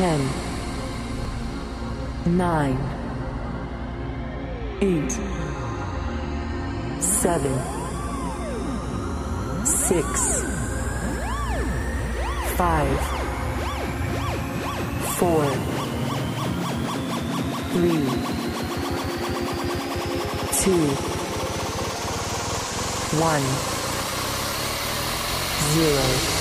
Ten, nine, eight, seven, six, five, four, three, two, one, zero.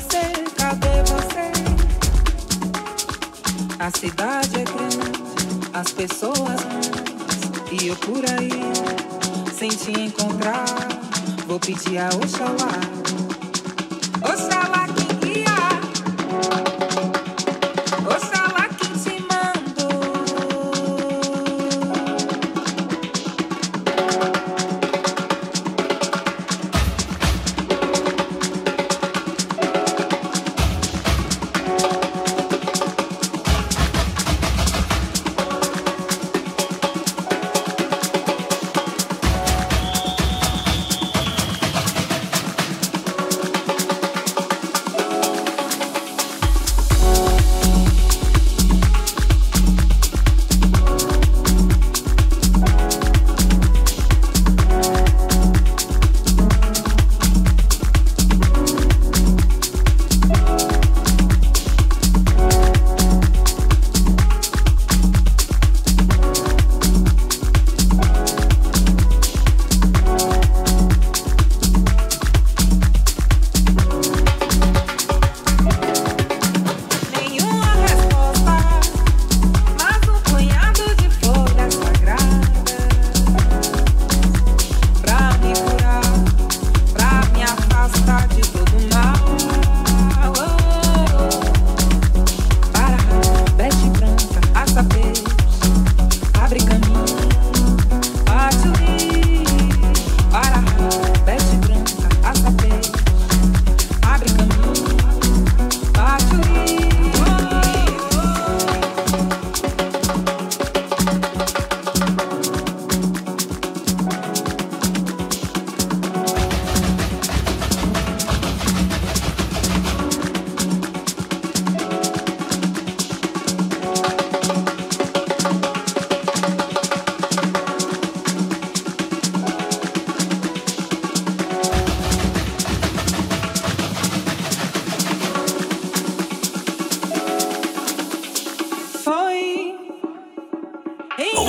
você? Cadê você? A cidade é grande, as pessoas grandes, e eu por aí, sem te encontrar, vou pedir a Oxalá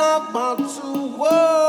about to work.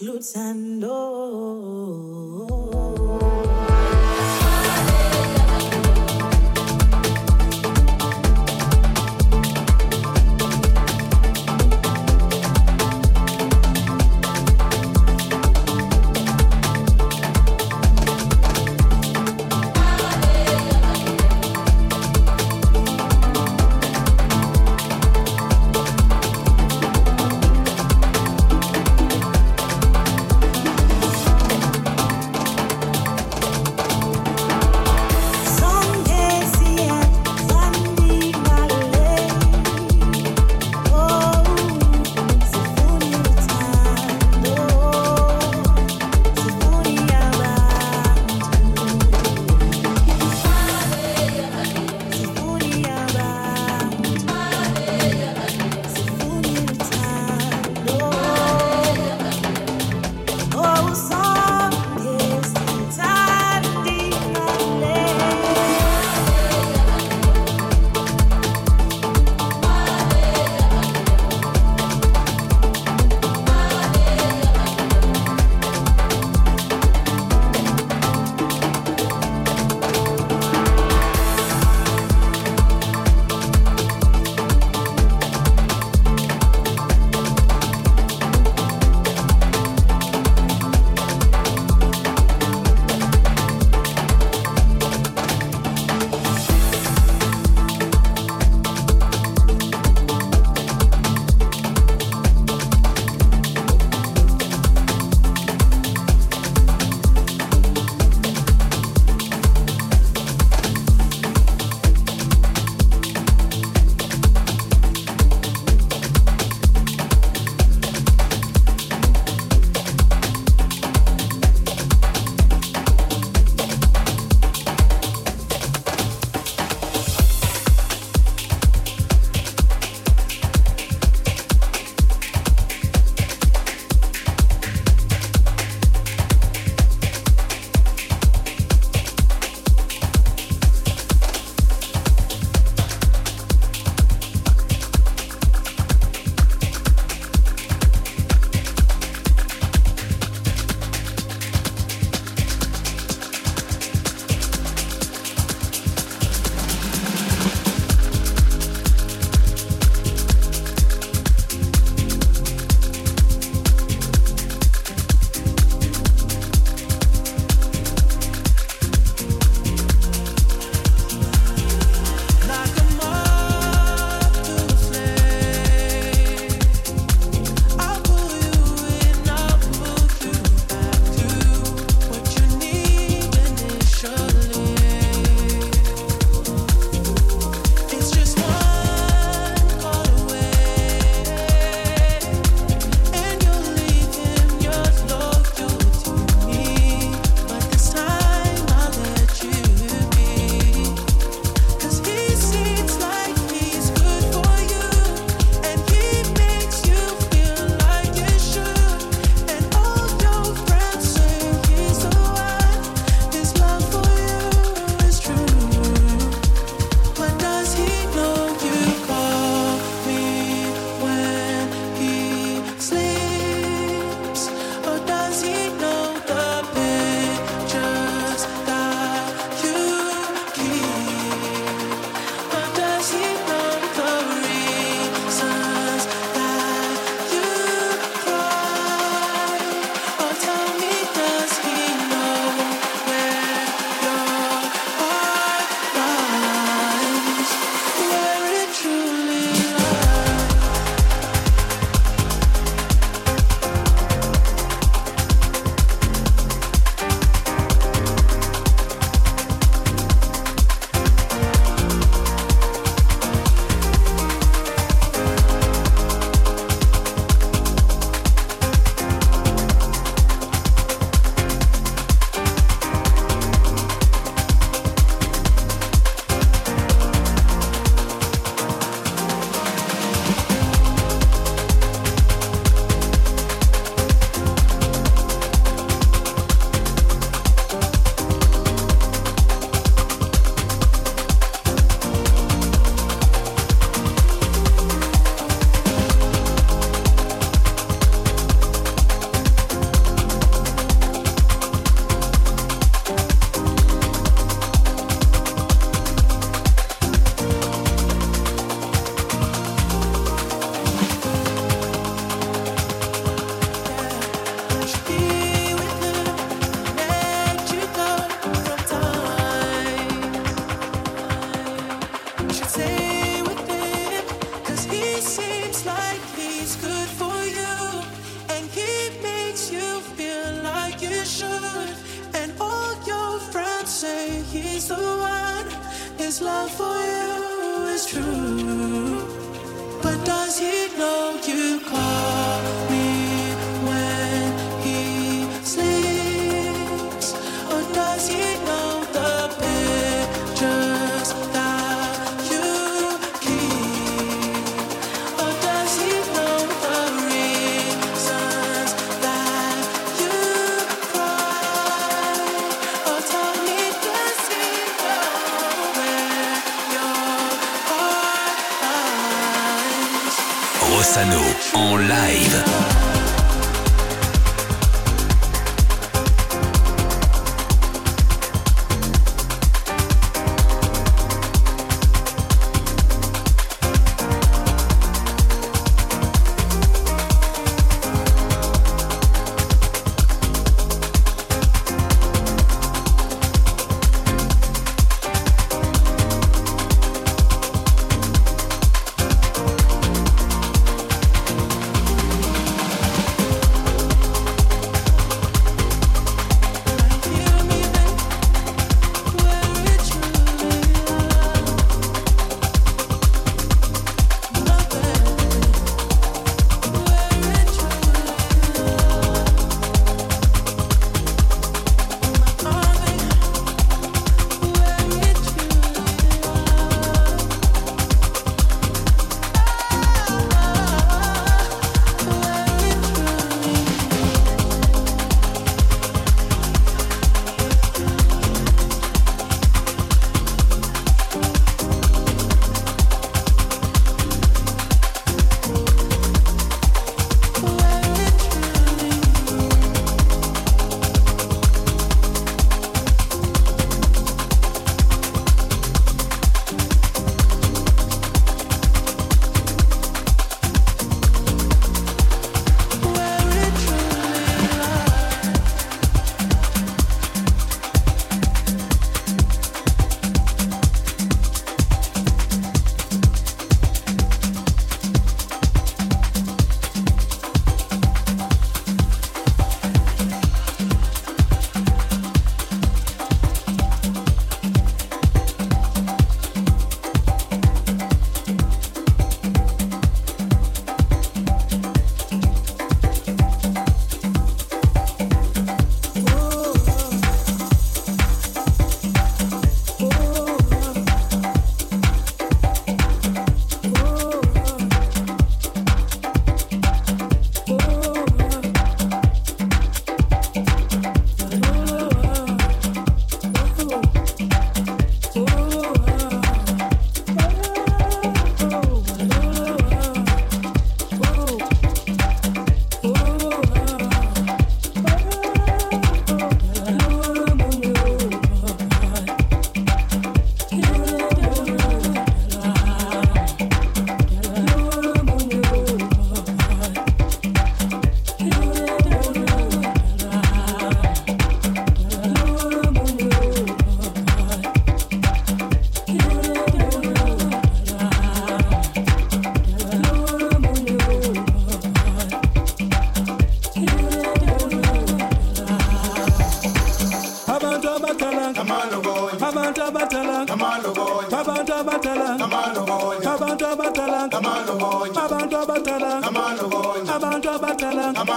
luchando.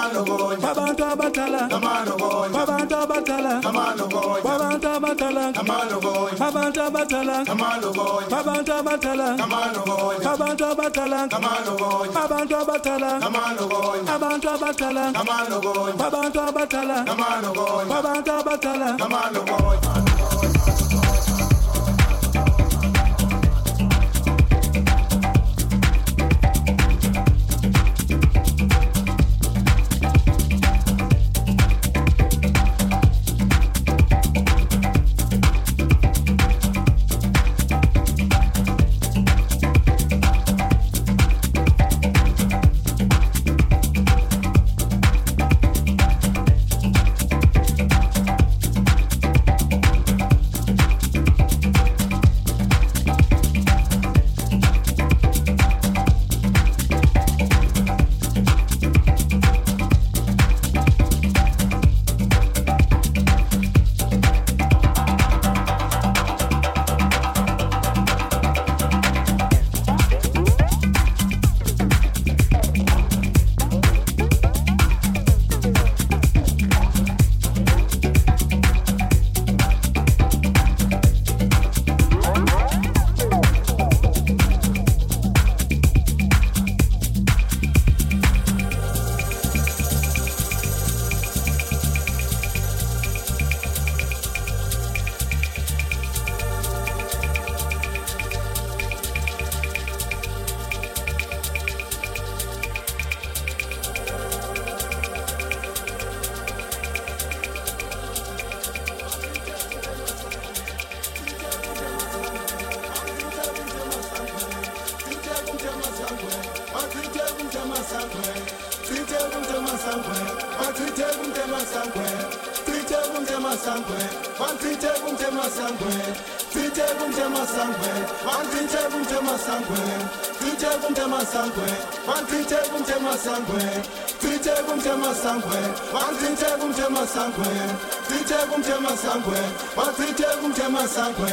Abatala abantu abatala abantu abatala abantu abatala abantu abatala abantu abatala abantu abatala abantu abatala abantu abatala abantu abatala abantu abatala masangwe tite kunje masangwe wantite kunje masangwe tite kunje masangwe wantite kunje masangwe tite kunje masangwe wantite sangwe, one thing take them to my sangwe tite kunje masangwe wantite kunje masangwe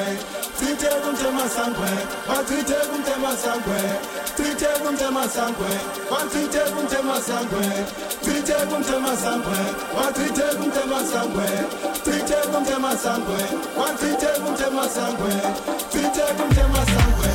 tite kunje masangwe wantite kunje masangwe tite kunje masangwe wantite kunje masangwe tite kunje masangwe wantite kunje masangwe tite kunje masangwe wantite kunje masangwe tite kunje masangwe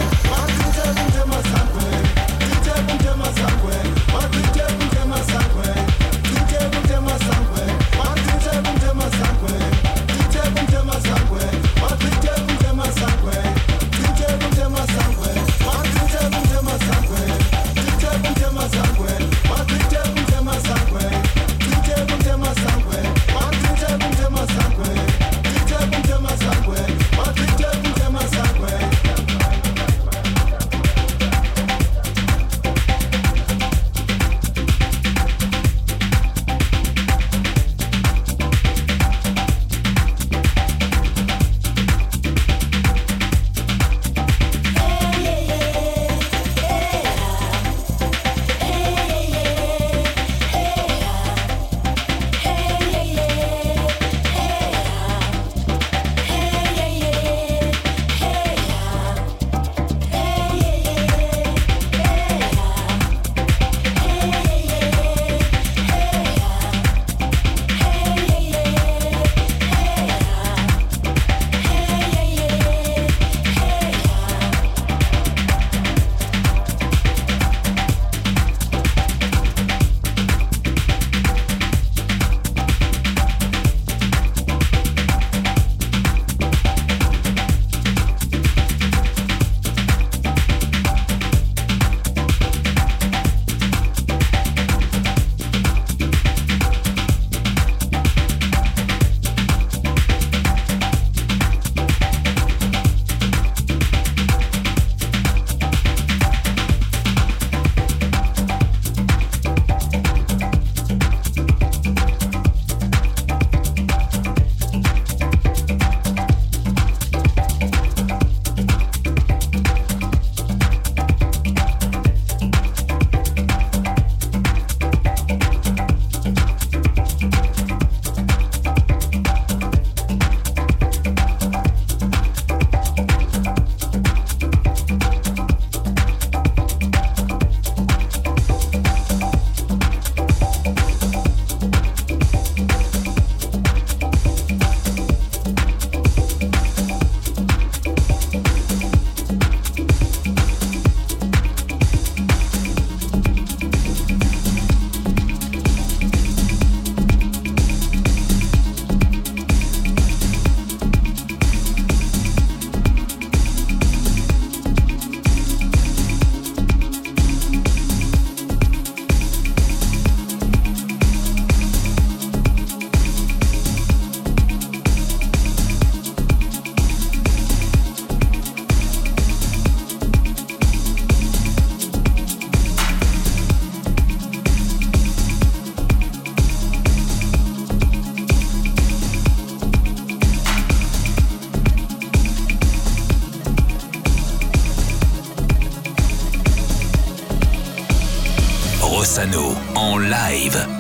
live.